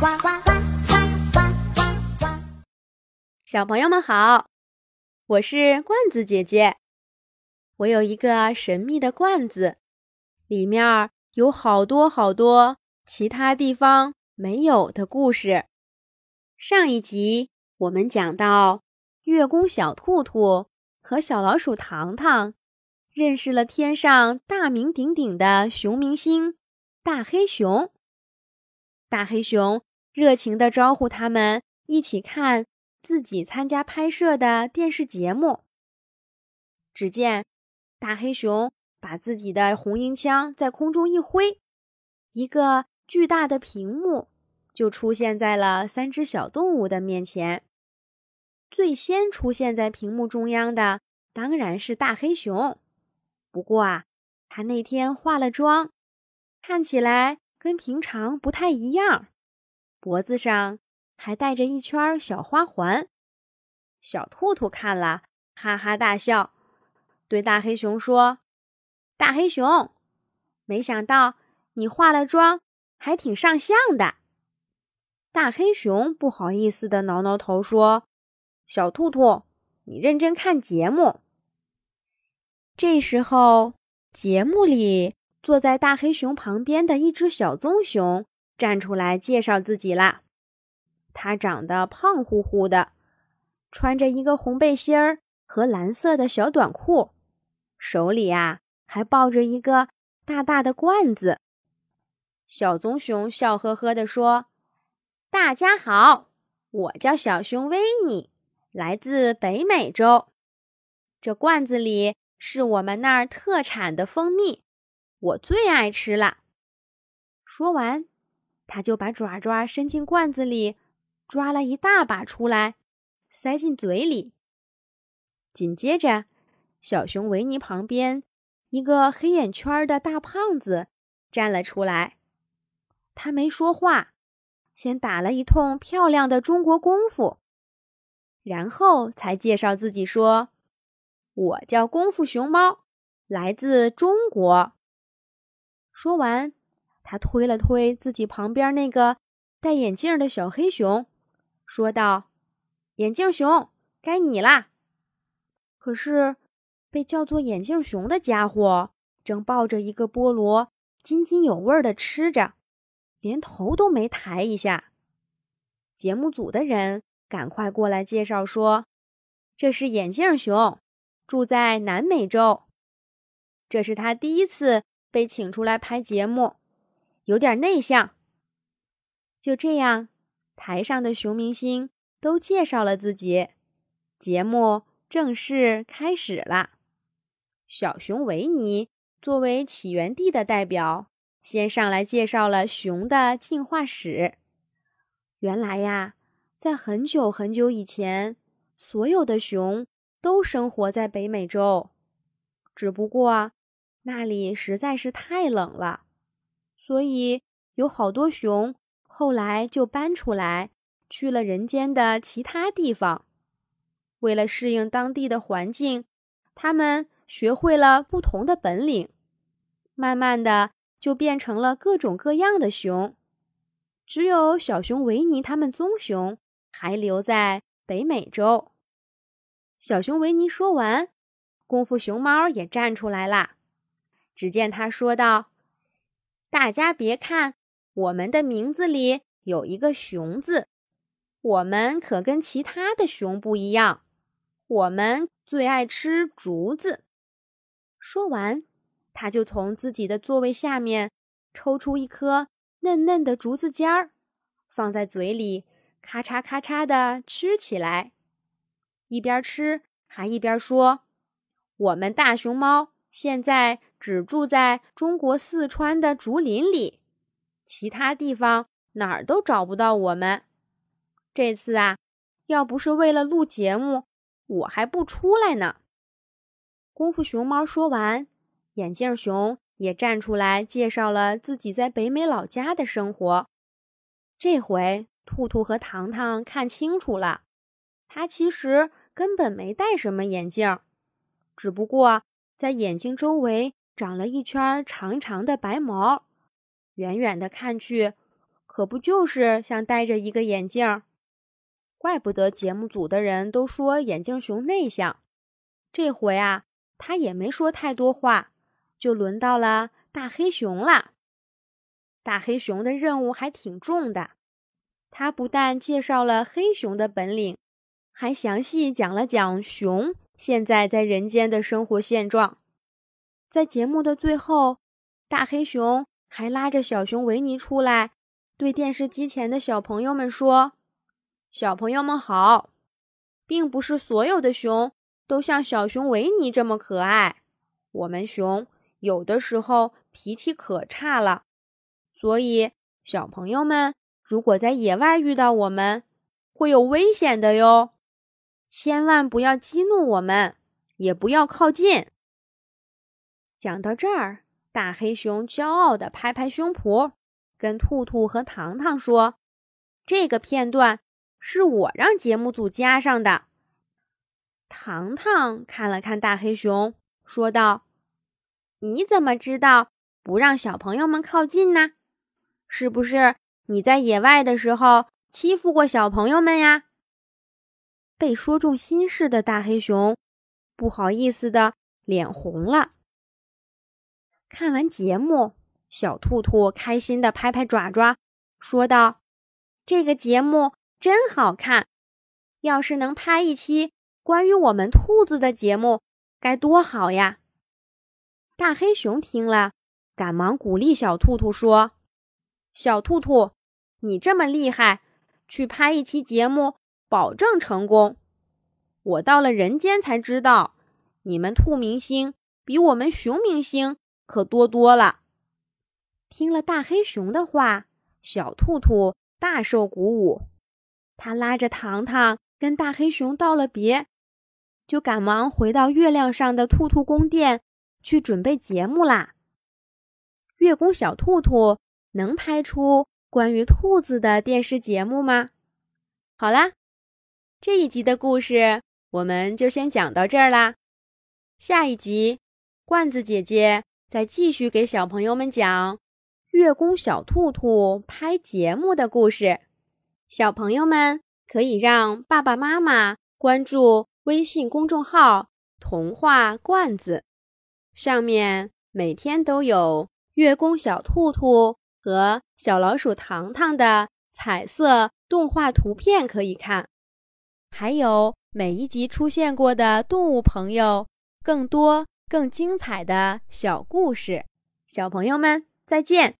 呱呱呱呱呱呱！小朋友们好，我是罐子姐姐。我有一个神秘的罐子，里面有好多好多其他地方没有的故事。上一集我们讲到，月宫小兔兔和小老鼠糖糖认识了天上大名鼎鼎的熊明星大黑熊。大黑熊热情地招呼他们一起看自己参加拍摄的电视节目。只见大黑熊把自己的红缨枪在空中一挥，一个巨大的屏幕就出现在了三只小动物的面前。最先出现在屏幕中央的当然是大黑熊，不过啊，他那天化了妆，看起来。跟平常不太一样，脖子上还戴着一圈小花环。小兔兔看了，哈哈大笑，对大黑熊说：“大黑熊，没想到你化了妆还挺上相的。”大黑熊不好意思的挠挠头说：“小兔兔，你认真看节目。”这时候，节目里。坐在大黑熊旁边的一只小棕熊站出来介绍自己啦。它长得胖乎乎的，穿着一个红背心儿和蓝色的小短裤，手里啊还抱着一个大大的罐子。小棕熊笑呵呵地说：“大家好，我叫小熊维尼，来自北美洲。这罐子里是我们那儿特产的蜂蜜。”我最爱吃了。说完，他就把爪爪伸进罐子里，抓了一大把出来，塞进嘴里。紧接着，小熊维尼旁边一个黑眼圈的大胖子站了出来。他没说话，先打了一通漂亮的中国功夫，然后才介绍自己说：“我叫功夫熊猫，来自中国。”说完，他推了推自己旁边那个戴眼镜的小黑熊，说道：“眼镜熊，该你啦。”可是，被叫做眼镜熊的家伙正抱着一个菠萝，津津有味地吃着，连头都没抬一下。节目组的人赶快过来介绍说：“这是眼镜熊，住在南美洲，这是他第一次。”被请出来拍节目，有点内向。就这样，台上的熊明星都介绍了自己，节目正式开始了。小熊维尼作为起源地的代表，先上来介绍了熊的进化史。原来呀，在很久很久以前，所有的熊都生活在北美洲，只不过。那里实在是太冷了，所以有好多熊后来就搬出来，去了人间的其他地方。为了适应当地的环境，他们学会了不同的本领，慢慢的就变成了各种各样的熊。只有小熊维尼他们棕熊还留在北美洲。小熊维尼说完，功夫熊猫也站出来啦。只见他说道：“大家别看我们的名字里有一个‘熊’字，我们可跟其他的熊不一样。我们最爱吃竹子。”说完，他就从自己的座位下面抽出一颗嫩嫩的竹子尖儿，放在嘴里，咔嚓咔嚓的吃起来。一边吃还一边说：“我们大熊猫现在。”只住在中国四川的竹林里，其他地方哪儿都找不到我们。这次啊，要不是为了录节目，我还不出来呢。功夫熊猫说完，眼镜熊也站出来介绍了自己在北美老家的生活。这回，兔兔和糖糖看清楚了，他其实根本没戴什么眼镜，只不过在眼睛周围。长了一圈长长的白毛，远远的看去，可不就是像戴着一个眼镜？怪不得节目组的人都说眼镜熊内向。这回啊，他也没说太多话，就轮到了大黑熊了。大黑熊的任务还挺重的，他不但介绍了黑熊的本领，还详细讲了讲熊现在在人间的生活现状。在节目的最后，大黑熊还拉着小熊维尼出来，对电视机前的小朋友们说：“小朋友们好，并不是所有的熊都像小熊维尼这么可爱。我们熊有的时候脾气可差了，所以小朋友们如果在野外遇到我们，会有危险的哟，千万不要激怒我们，也不要靠近。”讲到这儿，大黑熊骄傲地拍拍胸脯，跟兔兔和糖糖说：“这个片段是我让节目组加上的。”糖糖看了看大黑熊，说道：“你怎么知道不让小朋友们靠近呢？是不是你在野外的时候欺负过小朋友们呀？”被说中心事的大黑熊不好意思的脸红了。看完节目，小兔兔开心的拍拍爪爪，说道：“这个节目真好看，要是能拍一期关于我们兔子的节目，该多好呀！”大黑熊听了，赶忙鼓励小兔兔说：“小兔兔，你这么厉害，去拍一期节目，保证成功。我到了人间才知道，你们兔明星比我们熊明星。”可多多了。听了大黑熊的话，小兔兔大受鼓舞。他拉着糖糖跟大黑熊道了别，就赶忙回到月亮上的兔兔宫殿去准备节目啦。月宫小兔兔能拍出关于兔子的电视节目吗？好啦，这一集的故事我们就先讲到这儿啦。下一集，罐子姐姐。再继续给小朋友们讲月宫小兔兔拍节目的故事。小朋友们可以让爸爸妈妈关注微信公众号“童话罐子”，上面每天都有月宫小兔兔和小老鼠糖糖的彩色动画图片可以看，还有每一集出现过的动物朋友，更多。更精彩的小故事，小朋友们再见。